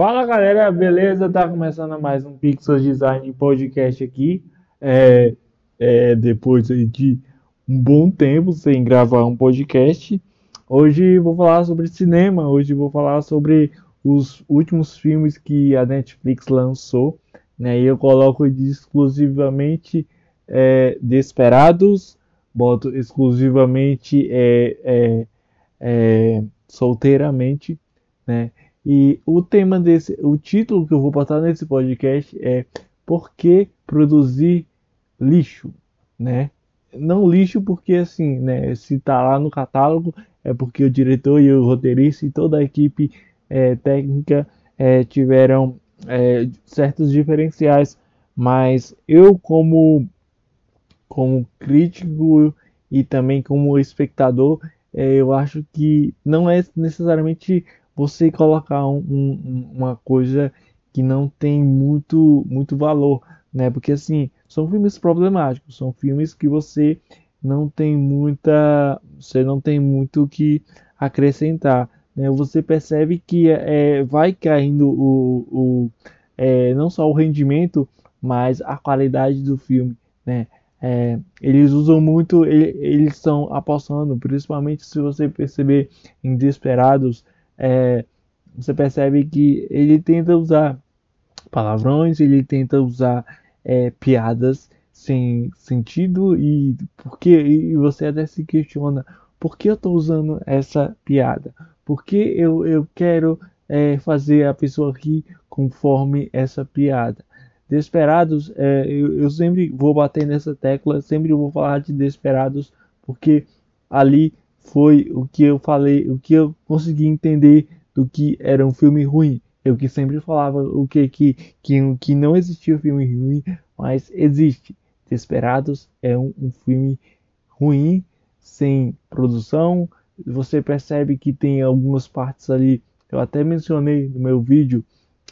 Fala galera, beleza? Tá começando mais um Pixel Design Podcast aqui. É, é, depois de um bom tempo sem gravar um podcast. Hoje vou falar sobre cinema, hoje vou falar sobre os últimos filmes que a Netflix lançou. Né? E eu coloco exclusivamente é, Desperados, boto exclusivamente é, é, é, solteiramente, né? E o tema desse, o título que eu vou botar nesse podcast é Por que produzir lixo, né? Não lixo porque assim, né? Se tá lá no catálogo é porque o diretor e o roteirista e toda a equipe é, técnica é, tiveram é, certos diferenciais, mas eu como como crítico e também como espectador, é, eu acho que não é necessariamente você colocar um, um, uma coisa que não tem muito, muito valor, né? Porque assim, são filmes problemáticos, são filmes que você não tem muita, você não tem muito que acrescentar, né? Você percebe que é, vai caindo o, o é, não só o rendimento, mas a qualidade do filme, né? É, eles usam muito, eles estão apostando, principalmente se você perceber em Desperados, é, você percebe que ele tenta usar palavrões, ele tenta usar é, piadas sem sentido e porque e você até se questiona por que eu estou usando essa piada, por que eu, eu quero é, fazer a pessoa rir conforme essa piada. Desperados, é, eu, eu sempre vou bater nessa tecla, sempre vou falar de Desperados, porque ali foi o que eu falei, o que eu consegui entender do que era um filme ruim. Eu que sempre falava o que que que, que não existia filme ruim, mas existe. Desperados é um, um filme ruim, sem produção. Você percebe que tem algumas partes ali. Eu até mencionei no meu vídeo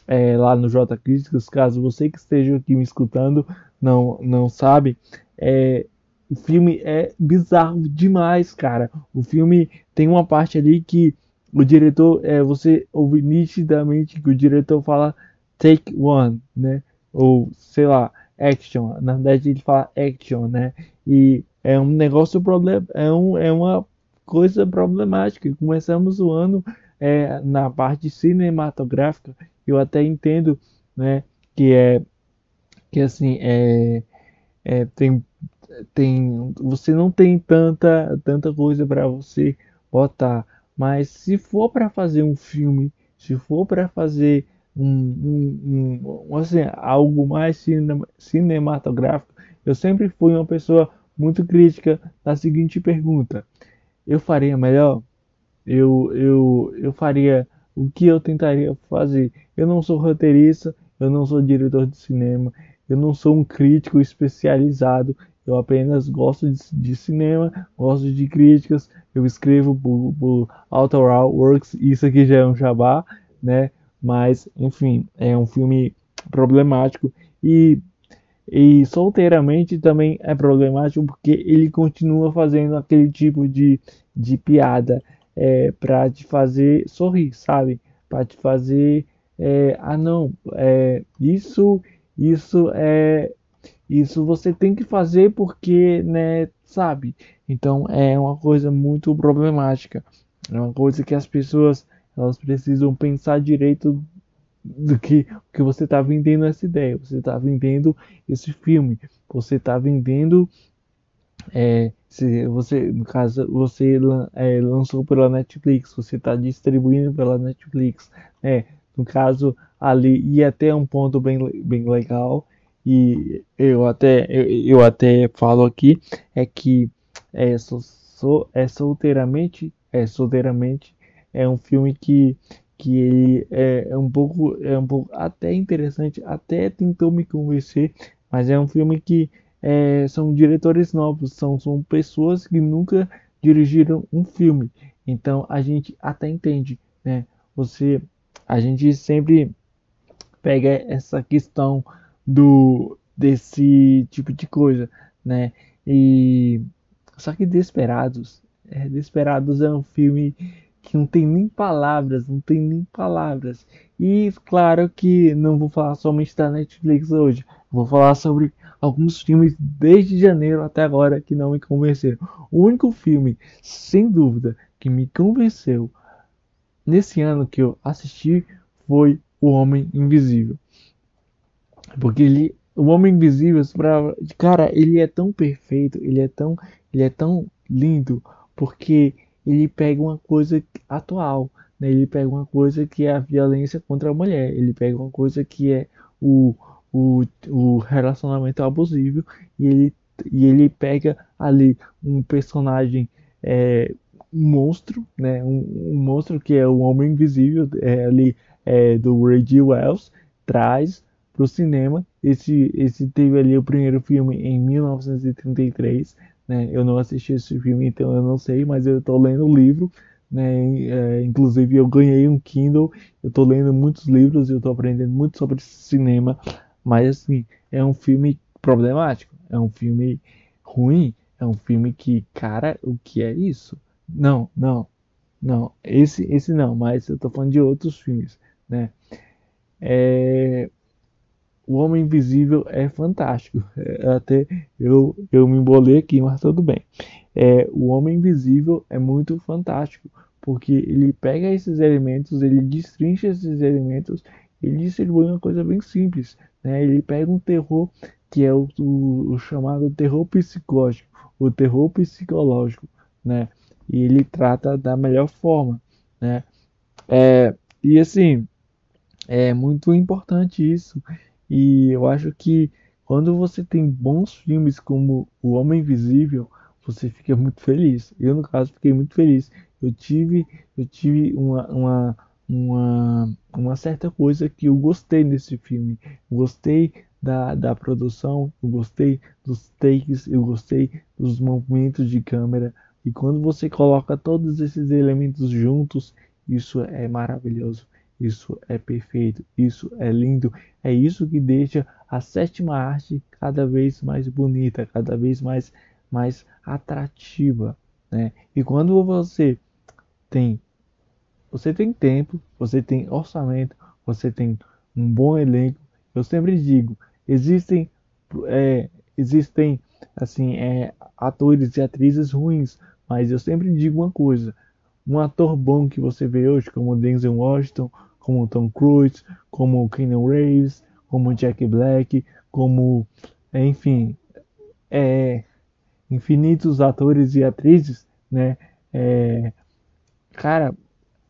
é, lá no J Críticas, caso você que esteja aqui me escutando não não sabe, é, o filme é bizarro demais, cara. O filme tem uma parte ali que o diretor, é, você ouve nitidamente que o diretor fala take one, né? Ou sei lá, action. Na verdade ele fala action, né? E é um negócio problem, é, um, é uma coisa problemática. Começamos o ano é, na parte cinematográfica. Eu até entendo, né? Que é que assim é, é tem tem você não tem tanta tanta coisa para você botar. Mas se for para fazer um filme se for para fazer um, um, um, assim, algo mais cinema, cinematográfico eu sempre fui uma pessoa muito crítica da seguinte pergunta. Eu faria melhor? Eu eu eu faria o que eu tentaria fazer? Eu não sou roteirista eu não sou diretor de cinema eu não sou um crítico especializado eu apenas gosto de, de cinema, gosto de críticas, eu escrevo por, por Autoral Works, isso aqui já é um jabá, né? Mas, enfim, é um filme problemático e, e solteiramente também é problemático porque ele continua fazendo aquele tipo de, de piada é, para te fazer sorrir, sabe? Para te fazer, é, ah não, é, isso, isso é isso você tem que fazer porque, né, sabe? Então é uma coisa muito problemática. É uma coisa que as pessoas elas precisam pensar direito do que, que você está vendendo essa ideia. Você está vendendo esse filme. Você está vendendo. É, se você, no caso, você é, lançou pela Netflix, você está distribuindo pela Netflix. É, no caso ali, e até um ponto bem, bem legal e eu até eu, eu até falo aqui é que é, so, é solteiramente é solteiramente é um filme que que ele é, é um pouco é um pouco até interessante até tentou me convencer mas é um filme que é, são diretores novos são são pessoas que nunca dirigiram um filme. Então a gente até entende né? Você a gente sempre pega essa questão do desse tipo de coisa, né? E só que Desperados, é, Desperados é um filme que não tem nem palavras, não tem nem palavras. E claro que não vou falar somente da Netflix hoje, vou falar sobre alguns filmes desde janeiro até agora que não me convenceram. O único filme, sem dúvida, que me convenceu nesse ano que eu assisti foi O Homem Invisível. Porque ele, o Homem Invisível, cara, ele é tão perfeito, ele é tão, ele é tão lindo, porque ele pega uma coisa atual, né? Ele pega uma coisa que é a violência contra a mulher, ele pega uma coisa que é o, o, o relacionamento abusivo e ele, e ele pega ali um personagem é, um monstro, né? Um, um, monstro que é o Homem Invisível, é, ali é, do Ray. Wells, traz para o cinema. Esse, esse teve ali o primeiro filme em 1933 né? Eu não assisti esse filme, então eu não sei, mas eu estou lendo o livro, né? É, inclusive eu ganhei um Kindle, eu estou lendo muitos livros, eu estou aprendendo muito sobre cinema, mas assim, é um filme problemático, é um filme ruim, é um filme que, cara, o que é isso? Não, não, não, esse, esse não, mas eu estou falando de outros filmes, né? É, o Homem Invisível é fantástico. É, até eu, eu me embolei aqui, mas tudo bem. É, o Homem Invisível é muito fantástico, porque ele pega esses elementos, ele destrincha esses elementos, ele distribui uma coisa bem simples. Né? Ele pega um terror que é o, o, o chamado terror psicológico, o terror psicológico, né? E ele trata da melhor forma, né? É, e assim, é muito importante isso. E eu acho que quando você tem bons filmes como O Homem Invisível, você fica muito feliz. Eu, no caso, fiquei muito feliz. Eu tive, eu tive uma, uma, uma, uma certa coisa que eu gostei nesse filme. Gostei da, da produção, eu gostei dos takes, eu gostei dos movimentos de câmera. E quando você coloca todos esses elementos juntos, isso é maravilhoso. Isso é perfeito, isso é lindo, é isso que deixa a sétima arte cada vez mais bonita, cada vez mais, mais atrativa, né? E quando você tem você tem tempo, você tem orçamento, você tem um bom elenco, eu sempre digo, existem é, existem assim é, atores e atrizes ruins, mas eu sempre digo uma coisa, um ator bom que você vê hoje, como Denzel Washington, como Tom Cruise, como Keanu Reeves, como Jack Black, como, enfim, é, infinitos atores e atrizes, né? É, cara,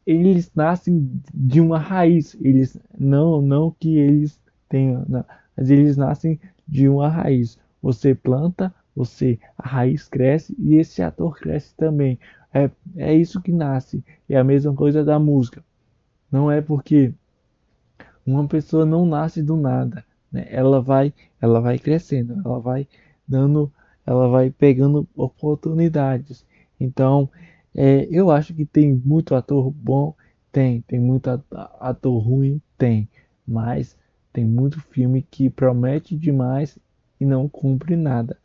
eles nascem de uma raiz, eles não, não que eles tenham, não, mas eles nascem de uma raiz. Você planta, você a raiz cresce e esse ator cresce também. É, é isso que nasce. É a mesma coisa da música. Não é porque uma pessoa não nasce do nada, né? Ela vai, ela vai crescendo, ela vai dando, ela vai pegando oportunidades. Então, é, eu acho que tem muito ator bom, tem, tem muito ator ruim, tem, mas tem muito filme que promete demais e não cumpre nada.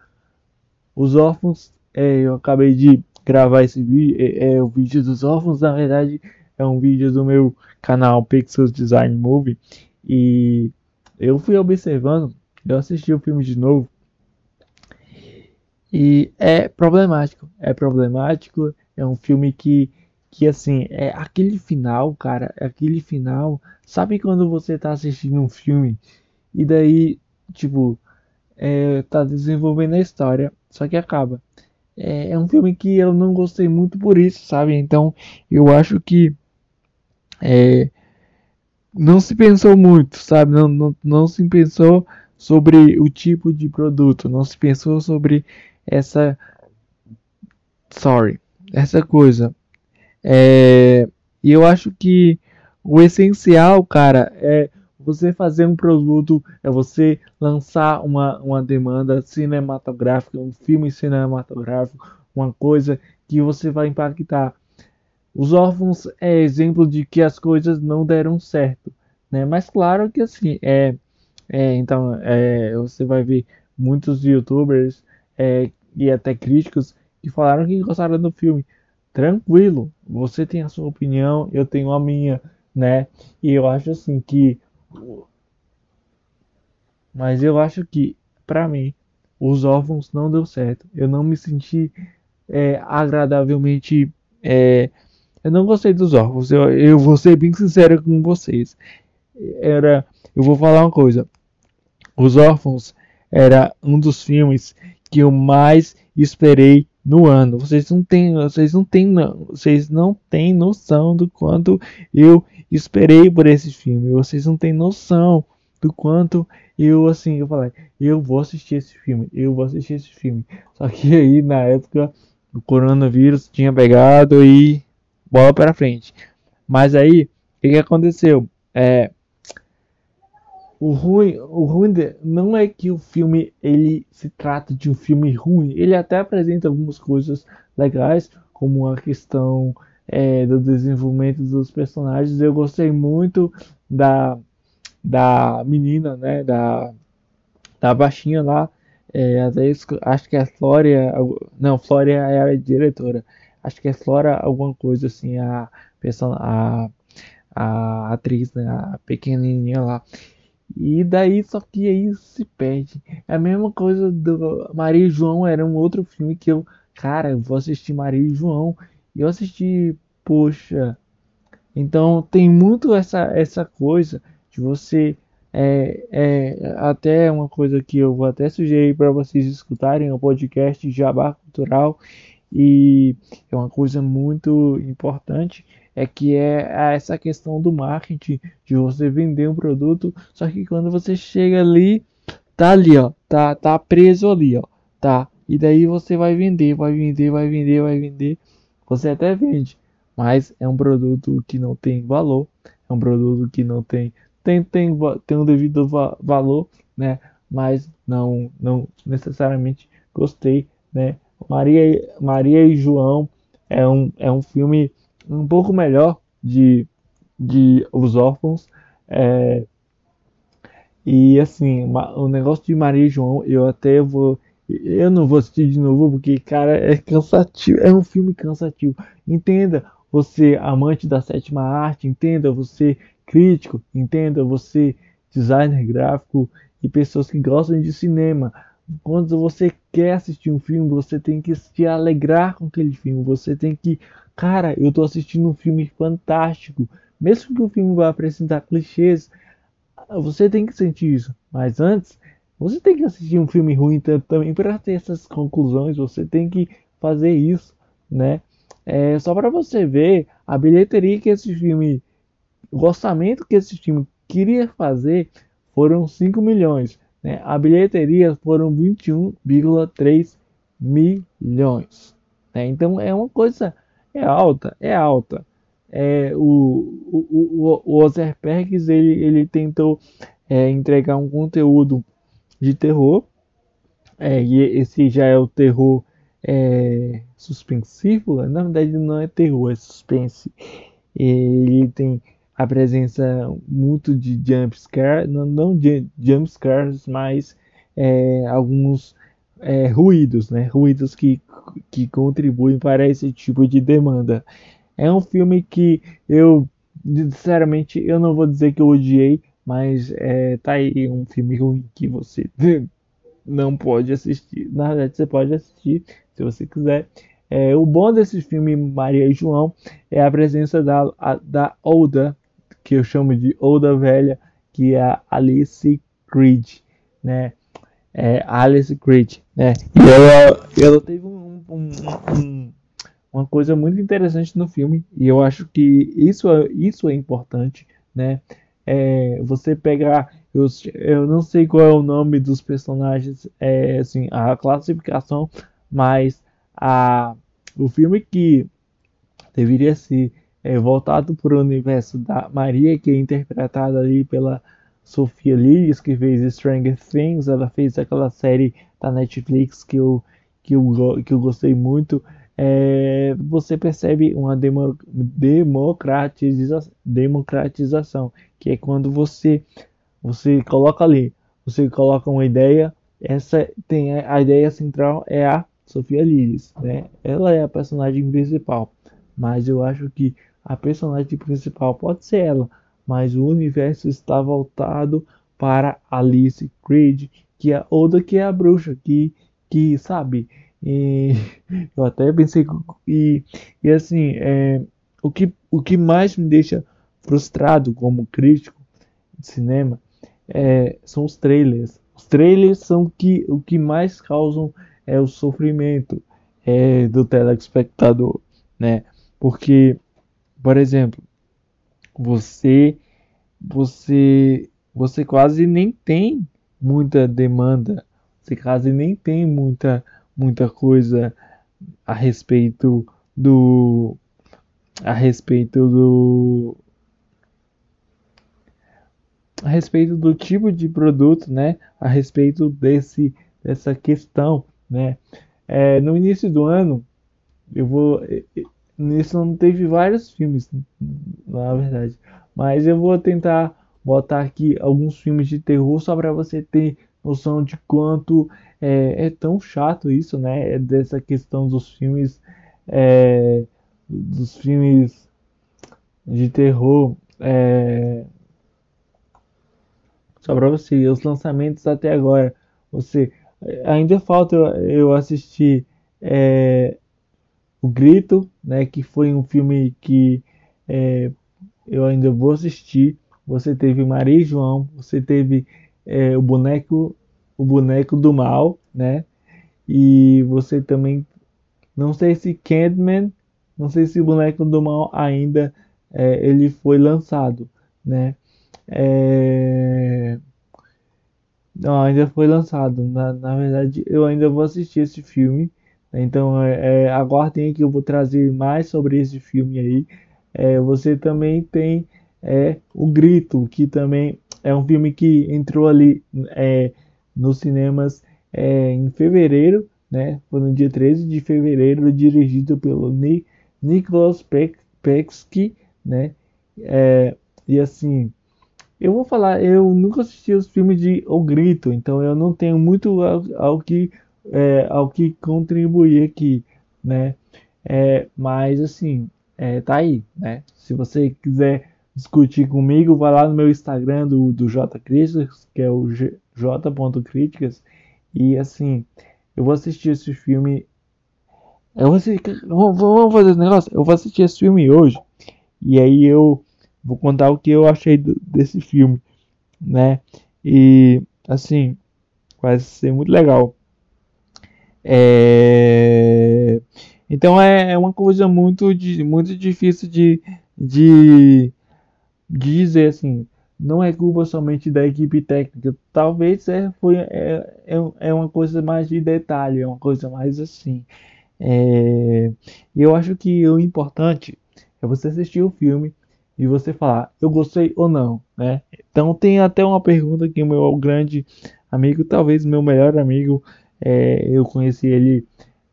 Os órfãos, é, eu acabei de gravar esse vídeo, é, é, o vídeo dos órfãos, na verdade, é um vídeo do meu canal Pixels Design Movie e eu fui observando, eu assisti o filme de novo e é problemático, é problemático, é um filme que que assim, é aquele final, cara, é aquele final, sabe quando você tá assistindo um filme e daí, tipo, é, tá desenvolvendo a história, só que acaba. É, é um filme que eu não gostei muito por isso, sabe? Então, eu acho que é, não se pensou muito, sabe? Não, não, não se pensou sobre o tipo de produto, não se pensou sobre essa. Sorry, essa coisa. É, e eu acho que o essencial, cara, é você fazer um produto, é você lançar uma, uma demanda cinematográfica, um filme cinematográfico, uma coisa que você vai impactar. Os órfãos é exemplo de que as coisas não deram certo, né? Mas claro que assim, é, é então é, você vai ver muitos youtubers é, e até críticos que falaram que gostaram do filme. tranquilo. Você tem a sua opinião, eu tenho a minha, né? E eu acho assim que mas eu acho que para mim os órfãos não deu certo. Eu não me senti é, agradavelmente é, eu não gostei dos órfãos. Eu, eu vou ser bem sincero com vocês. Era, eu vou falar uma coisa. Os órfãos era um dos filmes que eu mais esperei no ano. Vocês não têm, vocês não têm, vocês não têm noção do quanto eu esperei por esse filme. Vocês não têm noção do quanto eu assim, eu falei, eu vou assistir esse filme, eu vou assistir esse filme. Só que aí na época o coronavírus tinha pegado e bola para frente. Mas aí, o que, que aconteceu? É, o ruim, o ruim de, não é que o filme ele se trata de um filme ruim. Ele até apresenta algumas coisas legais, como a questão é, do desenvolvimento dos personagens. Eu gostei muito da, da menina, né, da, da baixinha lá. É, até acho que é Flória, não, Flória é a diretora. Acho que é Flora alguma coisa assim, a, a, a atriz, né, a pequenininha lá. E daí, só que aí se perde. É a mesma coisa do Maria e João, era um outro filme que eu, cara, eu vou assistir Maria e João. E eu assisti, poxa. Então tem muito essa, essa coisa de você. É, é até uma coisa que eu vou até sugerir para vocês escutarem o podcast Jabá Cultural. E é uma coisa muito importante é que é essa questão do marketing, de você vender um produto, só que quando você chega ali, tá ali, ó, tá, tá preso ali, ó, tá. E daí você vai vender, vai vender, vai vender, vai vender. Você até vende, mas é um produto que não tem valor, é um produto que não tem tem tem, tem um devido va valor, né? Mas não não necessariamente gostei, né? Maria Maria e João é um é um filme um pouco melhor de, de Os Órfãos. É, e assim, o negócio de Maria e João, eu até vou. Eu não vou assistir de novo porque, cara, é cansativo. É um filme cansativo. Entenda, você amante da sétima arte, entenda, você crítico, entenda, você designer gráfico e pessoas que gostam de cinema. Quando você quer assistir um filme, você tem que se alegrar com aquele filme, você tem que Cara, eu tô assistindo um filme fantástico. Mesmo que o filme vá apresentar clichês, você tem que sentir isso. Mas antes, você tem que assistir um filme ruim também para ter essas conclusões. Você tem que fazer isso, né? É só para você ver a bilheteria que esse filme, o orçamento que esse filme queria fazer foram 5 milhões. Né? A bilheteria foram 21,3 milhões. Né? Então é uma coisa é alta, é alta. É, o, o, o, o Ozerpergs, ele, ele tentou é, entregar um conteúdo de terror, é, e esse já é o terror é, suspensivo, né? na verdade não é terror, é suspense. Ele tem a presença muito de jumpscare, não, não jumpscares, mas é, alguns é, ruídos, né? Ruídos que, que contribuem para esse tipo de demanda. É um filme que eu, sinceramente, eu não vou dizer que eu odiei, mas é, tá aí um filme ruim que você não pode assistir. Na verdade, você pode assistir se você quiser. É, o bom desse filme Maria e João é a presença da, a, da Oda, que eu chamo de Oda Velha, que é a Alice Creed, né? é, Alice Creed, né? E ela, ela teve um, um, um, uma coisa muito interessante no filme e eu acho que isso, é, isso é importante, né? É, você pegar, eu, eu não sei qual é o nome dos personagens, é, assim, a classificação, mas a, o filme que deveria ser é, voltado para o universo da Maria, que é interpretada ali pela Sofia Lillis, que fez Stranger Things, ela fez aquela série da Netflix que eu, que eu, que eu gostei muito. É, você percebe uma demo, democratiza, democratização, que é quando você, você coloca ali, você coloca uma ideia, essa tem a, a ideia central é a Sofia Lillis, né? Ela é a personagem principal. mas eu acho que a personagem principal pode ser ela, mas o universo está voltado para Alice Creed, que é outra que é a bruxa, que, que sabe, e, eu até pensei e, e assim, é, o, que, o que mais me deixa frustrado como crítico de cinema é, são os trailers. Os trailers são que, o que mais causam é o sofrimento é, do telespectador, né? Porque, por exemplo, você você você quase nem tem muita demanda, você quase nem tem muita muita coisa a respeito do a respeito do a respeito do tipo de produto, né? A respeito desse dessa questão, né? É, no início do ano eu vou nesse ano teve vários filmes, na verdade, mas eu vou tentar botar aqui alguns filmes de terror só para você ter noção de quanto é, é, tão chato isso, né? É dessa questão dos filmes, é, dos filmes de terror. É, só para você, os lançamentos até agora, você ainda falta eu, eu assistir é, o Grito, né? Que foi um filme que é, eu ainda vou assistir. Você teve Maria e João, você teve é, o boneco o boneco do mal, né? E você também não sei se Candyman, não sei se o boneco do mal ainda é, ele foi lançado, né? É... Não, ainda foi lançado. Na, na verdade, eu ainda vou assistir esse filme. Então, é, é, aguardem que eu vou trazer mais sobre esse filme aí. É, você também tem é, o Grito, que também é um filme que entrou ali é, nos cinemas é, em fevereiro, né? Foi no dia 13 de fevereiro, dirigido pelo Ni Nicholas Peksky, né? É, e assim, eu vou falar, eu nunca assisti os filmes de O Grito, então eu não tenho muito ao, ao que é, ao que contribuir aqui, né? É, mas assim, é, tá aí, né? Se você quiser discutir comigo, vai lá no meu Instagram do, do J Críticas, que é o J.críticas, e assim, eu vou assistir esse filme. Eu vou assistir, vamos fazer esse negócio? Eu vou assistir esse filme hoje, e aí eu vou contar o que eu achei do, desse filme, né? E assim, vai ser muito legal. É... Então é, é uma coisa muito, muito difícil de, de dizer assim, não é culpa somente da equipe técnica. Talvez é, foi, é, é, é uma coisa mais de detalhe, é uma coisa mais assim. É, eu acho que o importante é você assistir o filme e você falar, eu gostei ou não, né? Então tem até uma pergunta que o meu grande amigo, talvez meu melhor amigo, é, eu conheci ele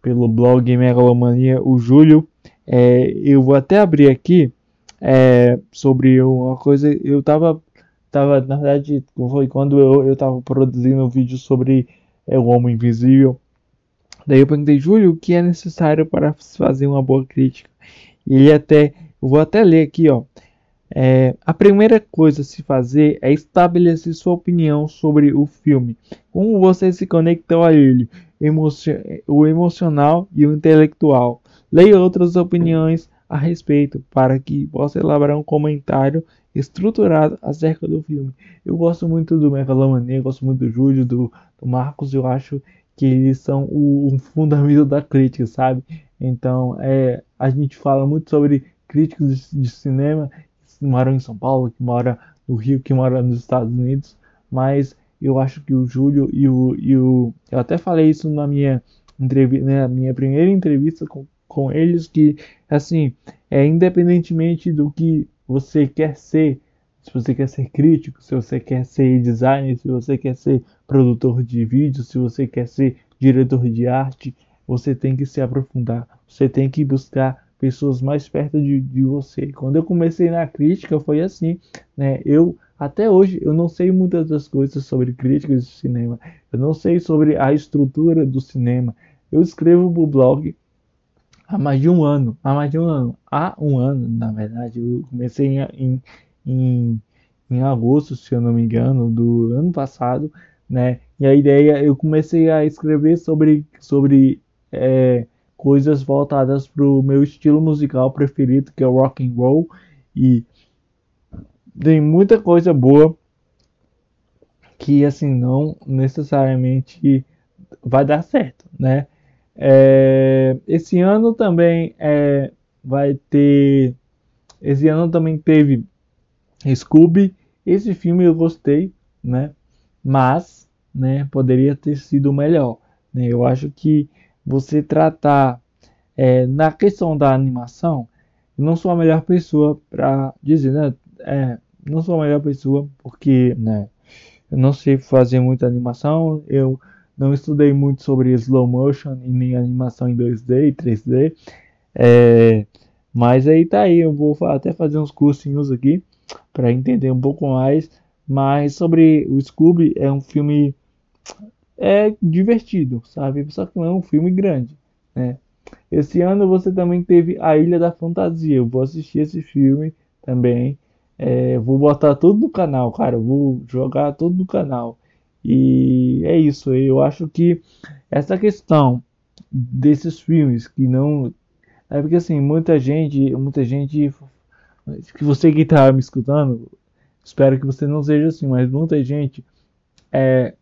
pelo blog Megalomania, o Júlio. É, eu vou até abrir aqui é, sobre uma coisa. Eu tava, tava na verdade, foi quando eu, eu tava produzindo um vídeo sobre é, o Homem Invisível. Daí eu perguntei, Júlio, o que é necessário para fazer uma boa crítica? E ele até, eu vou até ler aqui, ó. É, a primeira coisa a se fazer é estabelecer sua opinião sobre o filme. Como você se conectou a ele, o emocional e o intelectual. Leia outras opiniões a respeito para que possa elaborar um comentário estruturado acerca do filme. Eu gosto muito do Megalomania, gosto muito do Júlio, do, do Marcos, eu acho que eles são o, o fundamento da crítica, sabe? Então, é, a gente fala muito sobre críticos de, de cinema moram em São Paulo, que moram no Rio, que moram nos Estados Unidos, mas eu acho que o Júlio e o, e o eu até falei isso na minha entrevista, né, minha primeira entrevista com, com eles que, assim, é independentemente do que você quer ser, se você quer ser crítico, se você quer ser designer, se você quer ser produtor de vídeo, se você quer ser diretor de arte, você tem que se aprofundar, você tem que buscar pessoas mais perto de, de você. Quando eu comecei na crítica foi assim, né? Eu até hoje eu não sei muitas das coisas sobre críticas de cinema, eu não sei sobre a estrutura do cinema. Eu escrevo o blog há mais de um ano, há mais de um ano, há um ano, na verdade, eu comecei em, em, em agosto, se eu não me engano, do ano passado, né? E a ideia, eu comecei a escrever sobre, sobre é, coisas voltadas para o meu estilo musical preferido, que é rock and roll, e tem muita coisa boa que assim não necessariamente vai dar certo, né? É, esse ano também é, vai ter. Esse ano também teve Scooby. Esse filme eu gostei, né? Mas, né? Poderia ter sido melhor. Né? Eu acho que você tratar é, na questão da animação, não sou a melhor pessoa para dizer, né? É, não sou a melhor pessoa porque, né? Eu não sei fazer muita animação. Eu não estudei muito sobre slow motion e nem animação em 2D e 3D. É, mas aí tá aí, eu vou até fazer uns cursinhos aqui para entender um pouco mais. Mas sobre o Scooby é um filme é divertido, sabe? Só que não é um filme grande, né? Esse ano você também teve A Ilha da Fantasia. Eu vou assistir esse filme também. É, vou botar tudo no canal, cara. vou jogar tudo no canal. E é isso. Eu acho que essa questão desses filmes que não é porque assim muita gente, muita gente que você que está me escutando, espero que você não seja assim, mas muita gente é,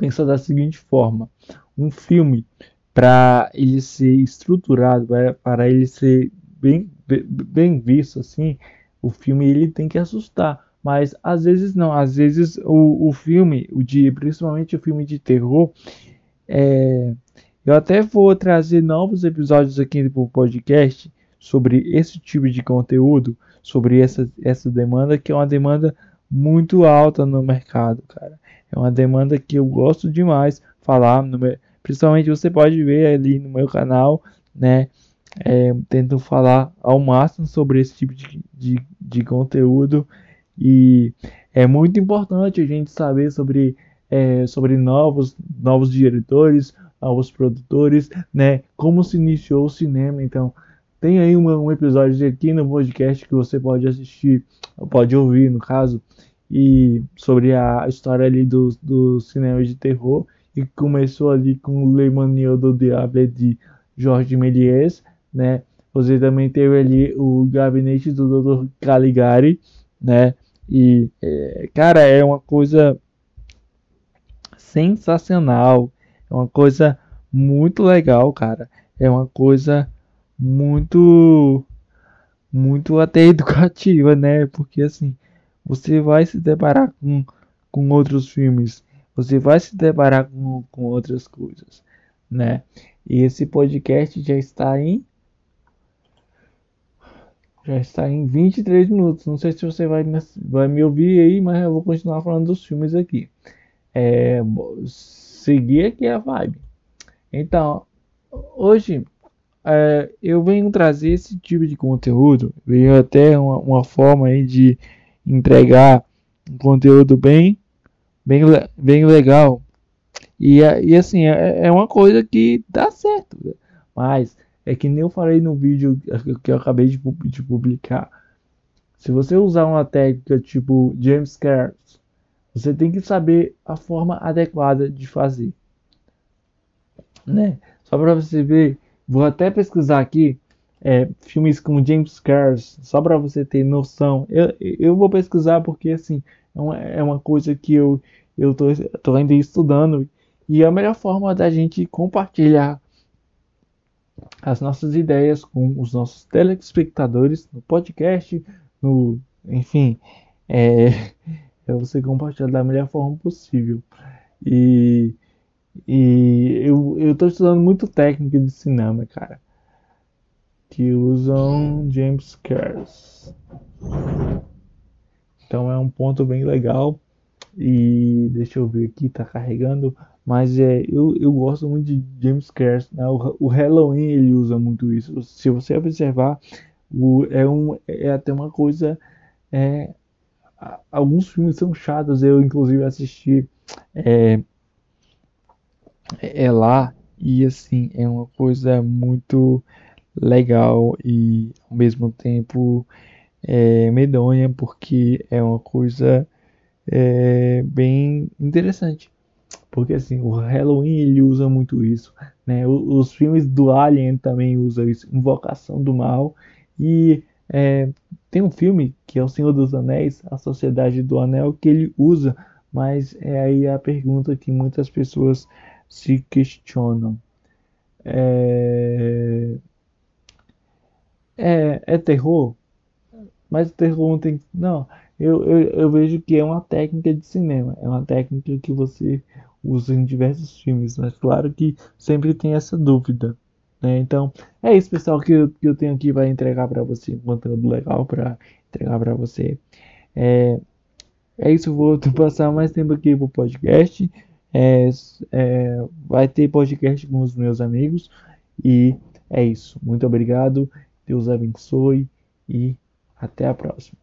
pensa da seguinte forma: um filme para ele ser estruturado, para ele ser bem, bem visto assim, o filme ele tem que assustar. Mas às vezes não, às vezes o, o filme, o de, principalmente o filme de terror, é, eu até vou trazer novos episódios aqui no podcast sobre esse tipo de conteúdo, sobre essa, essa demanda, que é uma demanda muito alta no mercado, cara. É uma demanda que eu gosto demais falar, no, principalmente você pode ver ali no meu canal, né? É, tento falar ao máximo sobre esse tipo de, de, de conteúdo e é muito importante a gente saber sobre, é, sobre novos, novos diretores, novos produtores, né? Como se iniciou o cinema. Então, tem aí um, um episódio aqui no podcast que você pode assistir, pode ouvir, no caso, e sobre a história ali do, do cinema de terror. E começou ali com o Le Manoir do Diable de Jorge Méliès, né? Você também teve ali o gabinete do Dr. Caligari, né? E, é, cara, é uma coisa sensacional. É uma coisa muito legal, cara. É uma coisa muito, muito até educativa, né? Porque assim, você vai se deparar com, com outros filmes, você vai se deparar com, com outras coisas, né? E esse podcast já está em já está em 23 minutos. Não sei se você vai, vai me ouvir aí, mas eu vou continuar falando dos filmes aqui. É, seguir aqui a vibe. Então, hoje é, eu venho trazer esse tipo de conteúdo. Venho até uma, uma forma aí de entregar um conteúdo bem, bem, bem legal. E, e assim, é, é uma coisa que dá certo. Mas é que nem eu falei no vídeo que eu acabei de, de publicar. Se você usar uma técnica tipo James Cairns, você tem que saber a forma adequada de fazer. Né? Só para você ver, vou até pesquisar aqui é, filmes com James Cairns, só para você ter noção. Eu, eu vou pesquisar porque assim é uma, é uma coisa que eu eu tô, tô ainda estudando e é a melhor forma da gente compartilhar as nossas ideias com os nossos telespectadores no podcast, no, enfim, é, é você compartilhar da melhor forma possível. E, e eu, eu tô estudando muito técnica de cinema, cara, que usam James Cairns. Então é um ponto bem legal. E deixa eu ver aqui, tá carregando. Mas é, eu, eu gosto muito de James Cairns. Né? O, o Halloween ele usa muito isso. Se você observar, o, é, um, é até uma coisa. É, alguns filmes são chatos. Eu, inclusive, assisti é, é lá. e assim, é uma coisa muito legal e ao mesmo tempo é, medonha, porque é uma coisa é, bem interessante. Porque assim, o Halloween ele usa muito isso, né? Os, filmes do Alien também usam isso, Invocação do Mal. E é, tem um filme que é O Senhor dos Anéis, A Sociedade do Anel, que ele usa, mas é aí a pergunta que muitas pessoas se questionam. É, é, é terror? Mas o terror não tem. Não, eu, eu, eu vejo que é uma técnica de cinema, é uma técnica que você usa em diversos filmes, mas claro que sempre tem essa dúvida. Né? Então, é isso, pessoal, que eu, que eu tenho aqui para entregar para você, um conteúdo legal para entregar para você. É, é isso, vou passar mais tempo aqui pro podcast. É, é, vai ter podcast com os meus amigos. E é isso. Muito obrigado. Deus abençoe e até a próxima.